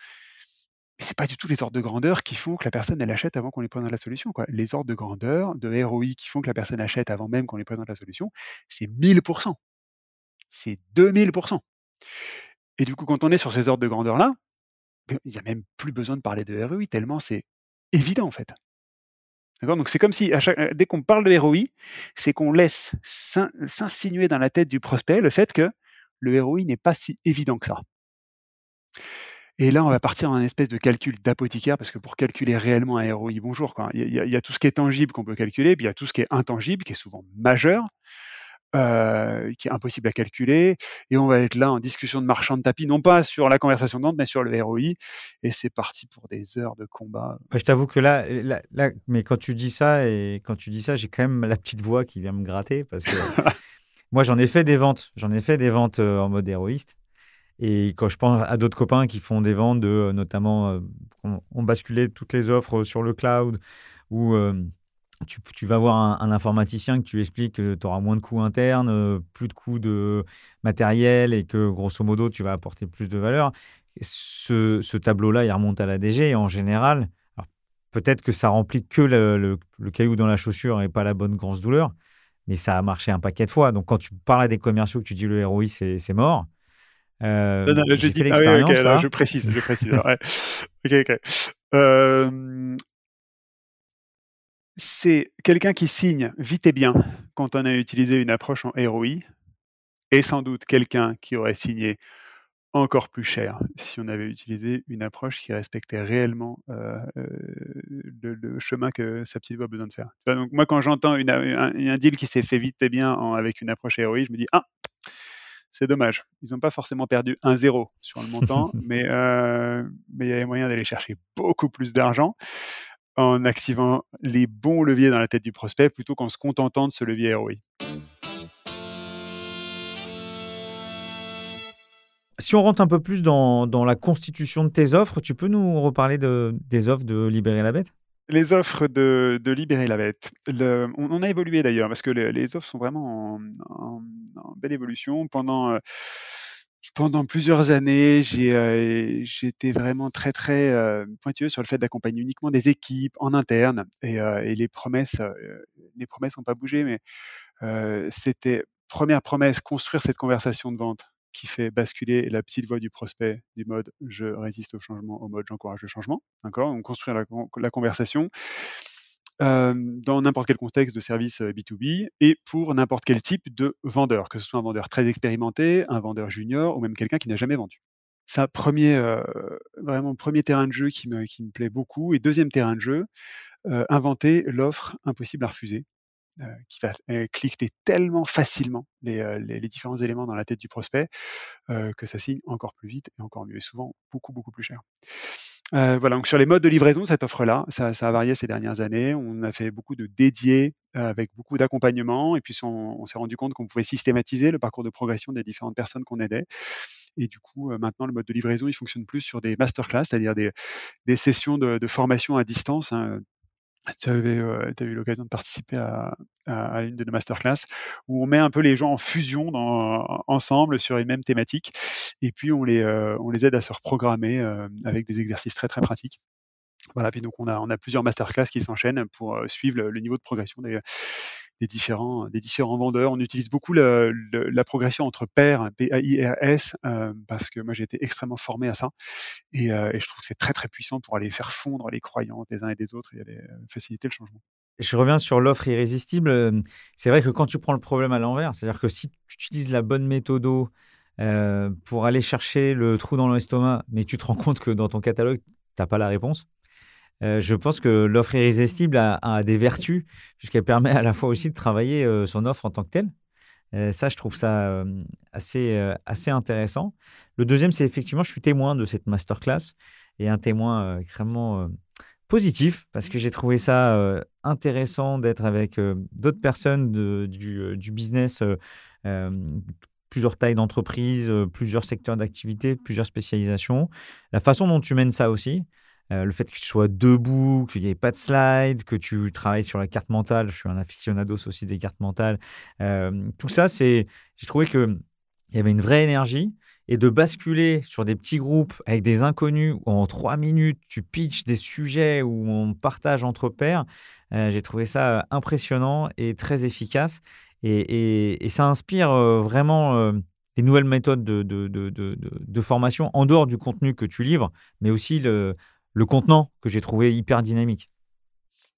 mais c'est pas du tout les ordres de grandeur qui font que la personne elle achète avant qu'on lui présente la solution. Quoi. Les ordres de grandeur, de ROI qui font que la personne achète avant même qu'on lui présente la solution, c'est 1000%. C'est 2000%. Et du coup, quand on est sur ces ordres de grandeur-là, ben, il n'y a même plus besoin de parler de ROI, tellement c'est évident en fait. D'accord? Donc c'est comme si dès qu'on parle de ROI, c'est qu'on laisse s'insinuer dans la tête du prospect le fait que le ROI n'est pas si évident que ça. Et là, on va partir dans un espèce de calcul d'apothicaire, parce que pour calculer réellement un ROI, bonjour, quoi, il, y a, tout ce qui est tangible qu'on peut calculer, puis il y a tout ce qui est intangible, qui est souvent majeur, euh, qui est impossible à calculer. Et on va être là en discussion de marchand de tapis, non pas sur la conversation de vente, mais sur le ROI. Et c'est parti pour des heures de combat. je t'avoue que là, là, mais quand tu dis ça, et quand tu dis ça, j'ai quand même la petite voix qui vient me gratter, parce que [laughs] moi, j'en ai fait des ventes. J'en ai fait des ventes euh, en mode héroïste. Et quand je pense à d'autres copains qui font des ventes de, euh, notamment, euh, on, basculé toutes les offres sur le cloud, où euh, tu, vas voir un, informaticien que tu expliques que tu auras moins de coûts internes, plus de coûts de matériel et que grosso modo tu vas apporter plus de valeur. ce, tableau-là, il remonte à la DG et en général, peut-être que ça remplit que le, caillou dans la chaussure et pas la bonne grosse douleur, mais ça a marché un paquet de fois. Donc quand tu parles à des commerciaux que tu dis le ROI c'est mort, euh, non, non, je dis, ah je précise, je précise. ouais. Ok, ok. Euh, c'est quelqu'un qui signe vite et bien quand on a utilisé une approche en ROI, et sans doute quelqu'un qui aurait signé encore plus cher si on avait utilisé une approche qui respectait réellement euh, le, chemin que sa petite voix a besoin de faire. Donc moi, quand j'entends un, un, deal qui s'est fait vite et bien avec une approche ROI, je me dis ah c'est dommage. Ils n'ont pas forcément perdu un zéro sur le montant, [laughs] mais euh, mais il y avait moyen d'aller chercher beaucoup plus d'argent en activant les bons leviers dans la tête du prospect plutôt qu'en se contentant de ce levier ROI. Si on rentre un peu plus dans, dans, la constitution de tes offres, tu peux nous reparler de, des offres de Libérer la bête? Les offres de, Libérer la bête. on, a évolué d'ailleurs, parce que les, offres sont vraiment en, belle évolution. Pendant, euh, pendant plusieurs années, j'ai été vraiment très, très euh, pointueux sur le fait d'accompagner uniquement des équipes en interne. Et, euh, les promesses les promesses n'ont pas bougé, mais c'était première promesse, construire cette conversation de vente qui fait basculer la petite voix du prospect du mode je résiste au changement au mode j'encourage le changement. D'accord? On construit la, conversation dans n'importe quel contexte de service B2B et pour n'importe quel type de vendeur, que ce soit un vendeur très expérimenté, un vendeur junior ou même quelqu'un qui n'a jamais vendu. Ça, premier, vraiment premier terrain de jeu qui me qui me plaît beaucoup et deuxième terrain de jeu, inventer l'offre impossible à refuser, qui va, cliqueter tellement facilement les, les différents éléments dans la tête du prospect, que ça signe encore plus vite et encore mieux et souvent beaucoup, beaucoup plus cher. Voilà, donc sur les modes de livraison, cette offre-là, ça ça a varié ces dernières années. On a fait beaucoup de dédiés, avec beaucoup d'accompagnement et puis on on s'est rendu compte qu'on pouvait systématiser le parcours de progression des différentes personnes qu'on aidait et du coup, maintenant, le mode de livraison, il fonctionne plus sur des masterclass, c'est-à-dire des des sessions de de formation à distance, hein, tu avais, as eu l'occasion de participer à à une de nos masterclass où on met un peu les gens en fusion dans ensemble sur une même thématique et puis on les, on les aide à se reprogrammer, avec des exercices très, très pratiques. Voilà, puis donc on a on a plusieurs masterclass qui s'enchaînent pour, suivre le niveau de progression des des différents, des différents vendeurs. On utilise beaucoup la progression entre pairs, P-A-I-R-S, euh, parce que moi j'ai été extrêmement formé à ça. Et, euh, et je trouve que c'est très très puissant pour aller faire fondre les croyances des uns et des autres et aller euh, faciliter le changement. Je reviens sur l'offre irrésistible. C'est vrai que quand tu prends le problème à l'envers, c'est-à-dire que si tu utilises la bonne méthode euh, pour aller chercher le trou dans l'estomac, mais tu te rends compte que dans ton catalogue, tu n'as pas la réponse, euh, je pense que l'offre irrésistible a, des vertus, puisqu'elle permet à la fois aussi de travailler euh, son offre en tant que telle. Euh, ça, je trouve ça assez, assez intéressant. Le deuxième, c'est effectivement, je suis témoin de cette masterclass et un témoin extrêmement positif, parce que j'ai trouvé ça intéressant d'être avec d'autres personnes du, du, business plusieurs tailles d'entreprise, plusieurs secteurs d'activité, plusieurs spécialisations. La façon dont tu mènes ça aussi, euh, le fait que tu sois debout, qu'il n'y ait pas de slide, que tu travailles sur la carte mentale. Je suis un aficionados aussi des cartes mentales. Euh, tout ça, c'est, j'ai trouvé qu'il y avait une vraie énergie. Et de basculer sur des petits groupes avec des inconnus où en trois minutes, tu pitches des sujets où on partage entre pairs, euh, j'ai trouvé ça impressionnant et très efficace. Et, ça inspire vraiment les nouvelles méthodes de, de, de, de, formation en dehors du contenu que tu livres, mais aussi le, le contenant que j'ai trouvé hyper dynamique.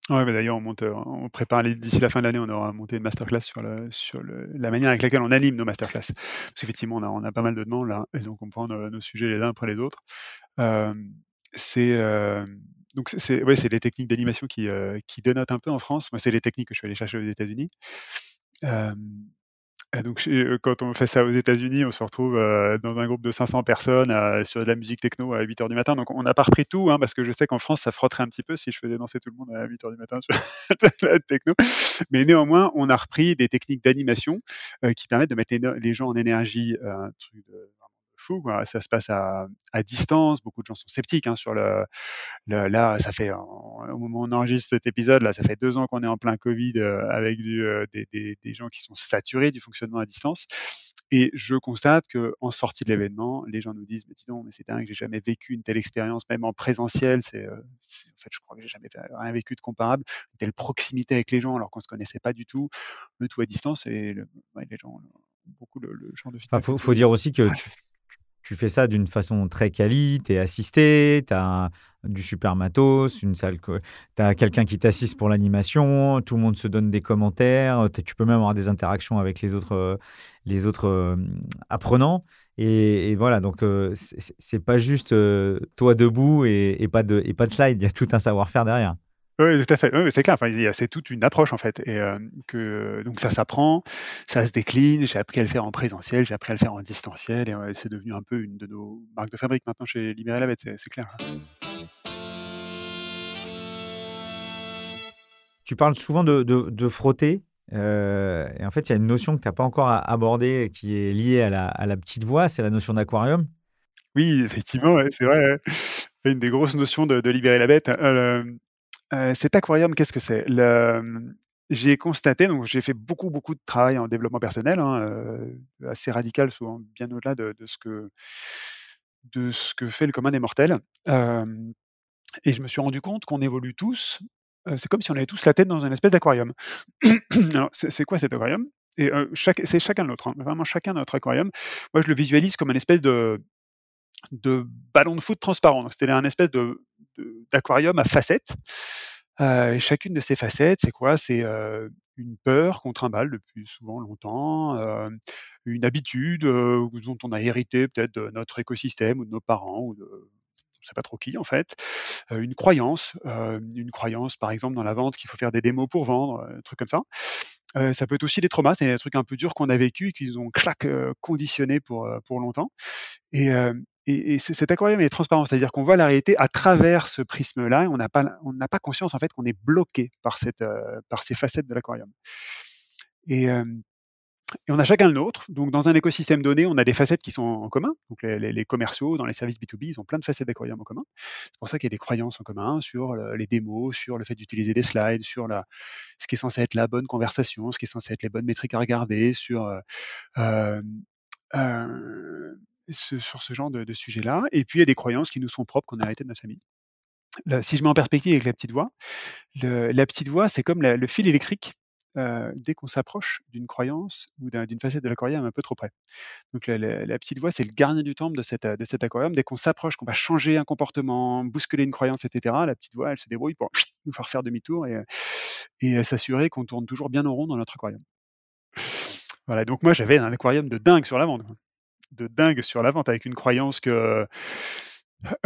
Ouais, mais d'ailleurs, on monte, euh, on prépare d'ici la fin de l'année, on aura monté une masterclass sur, la manière avec laquelle on anime nos masterclass. Parce qu'effectivement, on a, pas mal de demandes là, et donc on prend nos, sujets les uns après les autres. Euh, c'est euh, c'est les techniques d'animation qui, qui dénotent un peu en France. Moi, c'est les techniques que je suis allé chercher aux États-Unis [laughs] donc, quand on fait ça aux États-Unis, on se retrouve dans un groupe de 500 personnes sur de la musique techno à 8 h du matin. Donc, on n'a pas repris tout, hein, parce que je sais qu'en France, ça frotterait un petit peu si je faisais danser tout le monde à 8 h du matin sur [laughs] la techno. Mais néanmoins, on a repris des techniques d'animation qui permettent de mettre les, gens en énergie, fou. Ça se passe à, à, distance. Beaucoup de gens sont sceptiques hein, sur le, Là, ça fait au moment où on enregistre cet épisode, là, ça fait deux ans qu'on est en plein Covid euh, avec du, euh, des, des, des, gens qui sont saturés du fonctionnement à distance. Et je constate que en sortie de l'événement, les gens nous disent mais dis donc, mais c'est dingue, j'ai jamais vécu une telle expérience, même en présentiel. C'est euh, en fait, je crois que j'ai jamais rien vécu de comparable. Une telle proximité avec les gens alors qu'on se connaissait pas du tout, le tout à distance. Et les gens ont beaucoup le, le champ de Il faut, faut, dire aussi que tu, tu fais ça d'une façon très quali, tu es assisté, tu as du super matos, une salle, tu as quelqu'un qui t'assiste pour l'animation, tout le monde se donne des commentaires, tu peux même avoir des interactions avec les autres, les autres euh, apprenants. Et, voilà, donc euh, c'est pas juste euh, toi debout et, pas de, et pas de slide, il y a tout un savoir-faire derrière. Oui, tout à fait. c'est clair. Enfin, c'est toute une approche en fait, et que donc ça s'apprend, ça se décline. J'ai appris à le faire en présentiel, j'ai appris à le faire en distanciel, et c'est devenu un peu une de nos marques de fabrique maintenant chez Libérer la Bête. C'est clair. Tu parles souvent de, de, frotter. et en fait, il y a une notion que tu n'as pas encore abordée qui est liée à la, à la petite voix, c'est la notion d'aquarium. Oui, effectivement, c'est vrai. Une des grosses notions de, de Libérer la Bête cet aquarium, qu'est-ce que c'est? J'ai constaté, donc j'ai fait beaucoup, beaucoup de travail en développement personnel, hein, assez radical, souvent bien au-delà de, ce que, de ce que fait le commun des mortels. et je me suis rendu compte qu'on évolue tous. c'est comme si on avait tous la tête dans une espèce d'aquarium. [clears throat] Alors, c'est quoi cet aquarium? Et c'est chacun l'autre, hein, vraiment chacun notre aquarium. Moi, je le visualise comme une espèce de, de ballon de foot transparent. Donc, c'était un espèce de, d'aquarium à facettes. Euh, et chacune de ces facettes, c'est quoi? C'est euh, une peur qu'on trimballe depuis souvent longtemps, euh, une habitude dont on a hérité peut-être de notre écosystème ou de nos parents ou de on ne sait pas trop qui en fait, une croyance, une croyance par exemple dans la vente qu'il faut faire des démos pour vendre, un truc comme ça. ça peut être aussi des traumas, c'est des trucs un peu durs qu'on a vécu et qu'ils ont clac conditionné pour pour longtemps. Et, et, cet aquarium est transparent, c'est-à-dire qu'on voit la réalité à travers ce prisme-là. On n'a pas, on n'a pas conscience en fait qu'on est bloqué par cette, euh, par ces facettes de l'aquarium. Et, euh, et, on a chacun le nôtre. Donc, dans un écosystème donné, on a des facettes qui sont en commun. Donc, les, commerciaux, dans les services B2B, ils ont plein de facettes d'aquarium en commun. C'est pour ça qu'il y a des croyances en commun sur les démos, sur le fait d'utiliser des slides, sur la, ce qui est censé être la bonne conversation, ce qui est censé être les bonnes métriques à regarder, sur euh, sur ce genre de, sujet-là. Et puis, il y a des croyances qui nous sont propres, qu'on a arrêté de notre famille. si je mets en perspective avec la petite voix, la petite voix, c'est comme le fil électrique euh, dès qu'on s'approche d'une croyance ou d'une facette de l'aquarium un peu trop près. Donc la, petite voix, c'est le gardien du temple de, cette, de cet aquarium. Dès qu'on s'approche, qu'on va changer un comportement, bousculer une croyance, etc., la petite voix, elle se débrouille pour [sniffs] nous faire faire demi-tour et, et s'assurer qu'on tourne toujours bien en rond dans notre aquarium. Voilà, donc moi j'avais un aquarium de dingue sur la vente de dingue sur la vente, avec une croyance que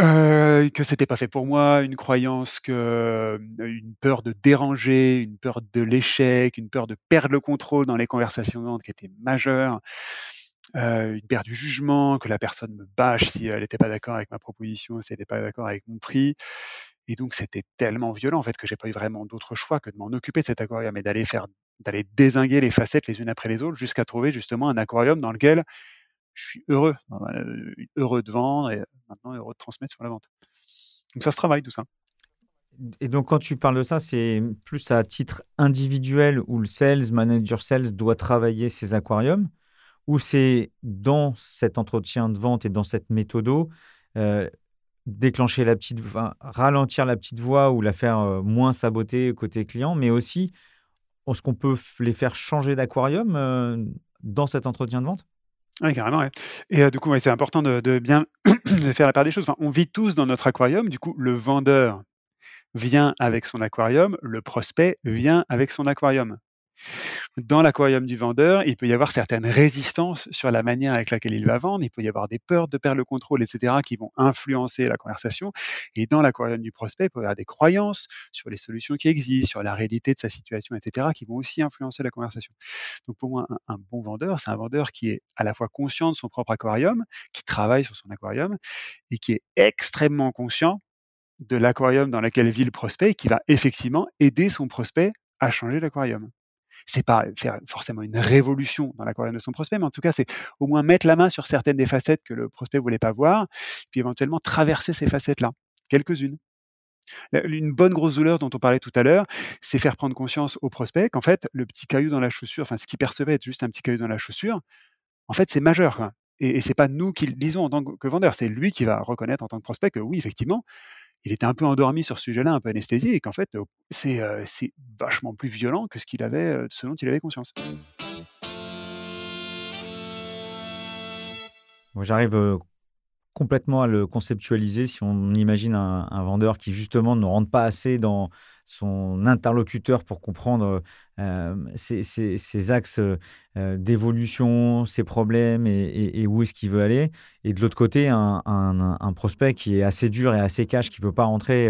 euh, que c'était pas fait pour moi, une croyance que une peur de déranger, une peur de l'échec, une peur de perdre le contrôle dans les conversations de vente qui était majeure, euh, une peur du jugement, que la personne me bâche si elle n'était pas d'accord avec ma proposition, si elle n'était pas d'accord avec mon prix. Et donc c'était tellement violent en fait que j'ai pas eu vraiment d'autre choix que de m'en occuper de cet aquarium et d'aller faire d'aller désinguer les facettes les unes après les autres jusqu'à trouver justement un aquarium dans lequel je suis heureux, heureux de vendre et maintenant heureux de transmettre sur la vente. Donc ça se travaille tout ça. Et donc quand tu parles de ça, c'est plus à titre individuel où le sales, manager sales doit travailler ses aquariums, ou c'est dans cet entretien de vente et dans cette méthode euh, déclencher la petite, ralentir la petite voix ou la faire moins saboter côté client, mais aussi est-ce qu'on peut les faire changer d'aquarium dans cet entretien de vente? Oui, carrément. Et du coup, c'est important de, bien [clears throat] faire la part des choses. on vit tous dans notre aquarium. Du coup, le vendeur vient avec son aquarium, le prospect vient avec son aquarium dans l'aquarium du vendeur, il peut y avoir certaines résistances sur la manière avec laquelle il va vendre, il peut y avoir des peurs de perdre le contrôle, etc., qui vont influencer la conversation. Et dans l'aquarium du prospect, il peut y avoir des croyances sur les solutions qui existent, sur la réalité de sa situation, etc., qui vont aussi influencer la conversation. Donc pour moi, un, bon vendeur, c'est un vendeur qui est à la fois conscient de son propre aquarium, qui travaille sur son aquarium, et qui est extrêmement conscient de l'aquarium dans lequel vit le prospect qui va effectivement aider son prospect à changer l'aquarium c'est pas faire forcément une révolution dans l'aquarium de son prospect, mais en tout cas, c'est au moins mettre la main sur certaines des facettes que le prospect voulait pas voir, puis éventuellement traverser ces facettes-là, quelques-unes. Une bonne grosse douleur dont on parlait tout à l'heure, c'est faire prendre conscience au prospect qu'en fait, le petit caillou dans la chaussure, enfin, ce qu'il percevait être juste un petit caillou dans la chaussure, en fait, c'est majeur. Et, et c'est pas nous qui le disons en tant que vendeur, c'est lui qui va reconnaître en tant que prospect que oui, effectivement, il était un peu endormi sur ce sujet-là, un peu anesthésié, et qu'en fait, c'est vachement plus violent que ce qu'il avait, ce dont il avait conscience. J'arrive complètement à le conceptualiser si on imagine un, vendeur qui justement ne rentre pas assez dans son interlocuteur pour comprendre ses, axes d'évolution, ses problèmes et, où est-ce qu'il veut aller. Et de l'autre côté, un, prospect qui est assez dur et assez cash, qui ne veut pas rentrer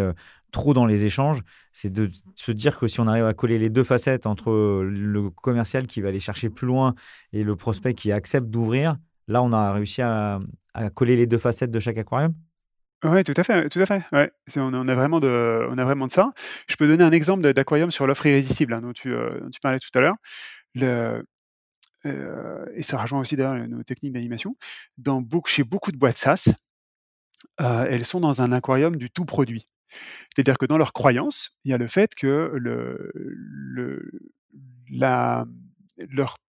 trop dans les échanges, c'est de se dire que si on arrive à coller les deux facettes entre le commercial qui va aller chercher plus loin et le prospect qui accepte d'ouvrir, là, on a réussi à, coller les deux facettes de chaque aquarium Oui, tout à fait, tout à fait. Ouais. On, a vraiment de, on a vraiment de ça. Je peux donner un exemple d'aquarium sur l'offre irrésistible hein, dont, tu, euh, tu, parlais tout à l'heure. Euh, et ça rejoint aussi d'ailleurs nos techniques d'animation. Chez beaucoup de boîtes SaaS, euh, elles sont dans un aquarium du tout produit. C'est-à-dire que dans leur croyance, il y a le fait que le, le, la,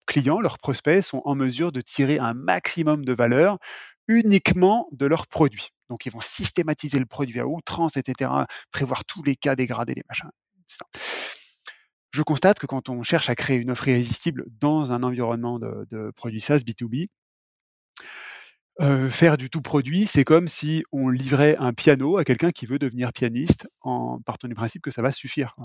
clients, leurs prospects sont en mesure de tirer un maximum de valeur uniquement de leurs produits. Donc, ils vont systématiser le produit à outrance, etc., prévoir tous les cas dégradés, les machins. Je constate que quand on cherche à créer une offre irrésistible dans un environnement de, produits SaaS B2B, euh, faire du tout produit, c'est comme si on livrait un piano à quelqu'un qui veut devenir pianiste en partant du principe que ça va suffire.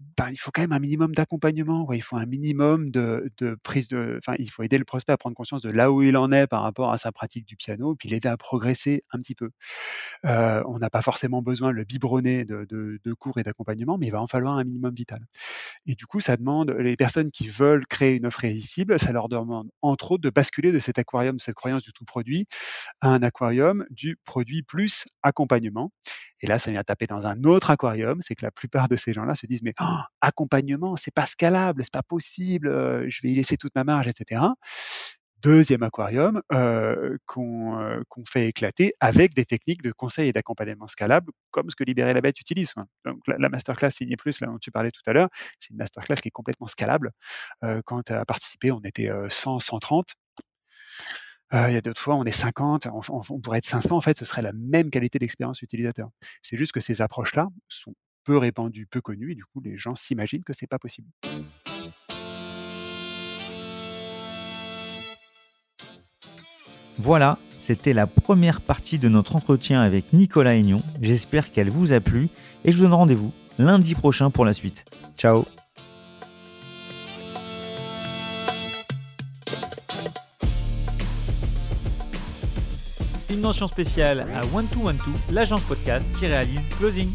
Ben, il faut quand même un minimum d'accompagnement. Il faut un minimum de, prise de. Enfin, il faut aider le prospect à prendre conscience de là où il en est par rapport à sa pratique du piano, puis l'aider à progresser un petit peu. Euh, on n'a pas forcément besoin de le biberonner de, de cours et d'accompagnement, mais il va en falloir un minimum vital. Et du coup, ça demande les personnes qui veulent créer une offre irrésistible, ça leur demande entre autres de basculer de cet aquarium, de cette croyance du tout produit, à un aquarium du produit plus accompagnement. Et là, ça vient taper dans un autre aquarium. C'est que la plupart de ces gens-là se disent mais accompagnement, c'est pas scalable, c'est pas possible, je vais y laisser toute ma marge, etc. Deuxième aquarium qu'on fait éclater avec des techniques de conseil et d'accompagnement scalable, comme ce que Libérer la Bête utilise. La, masterclass Signé Plus, là dont tu parlais tout à l'heure, c'est une masterclass qui est complètement scalable. Euh, quand tu as participé, on était 100, 130 il y a d'autres fois, on est 50, on, pourrait être 500. En fait, ce serait la même qualité d'expérience utilisateur. C'est juste que ces approches-là sont peu répandues, peu connues, et du coup, les gens s'imaginent que c'est pas possible. Voilà, c'était la première partie de notre entretien avec Nicolas Aignon. J'espère qu'elle vous a plu et je vous donne rendez-vous lundi prochain pour la suite. Ciao Une mention spéciale à One 2 One l'agence podcast qui réalise Closing.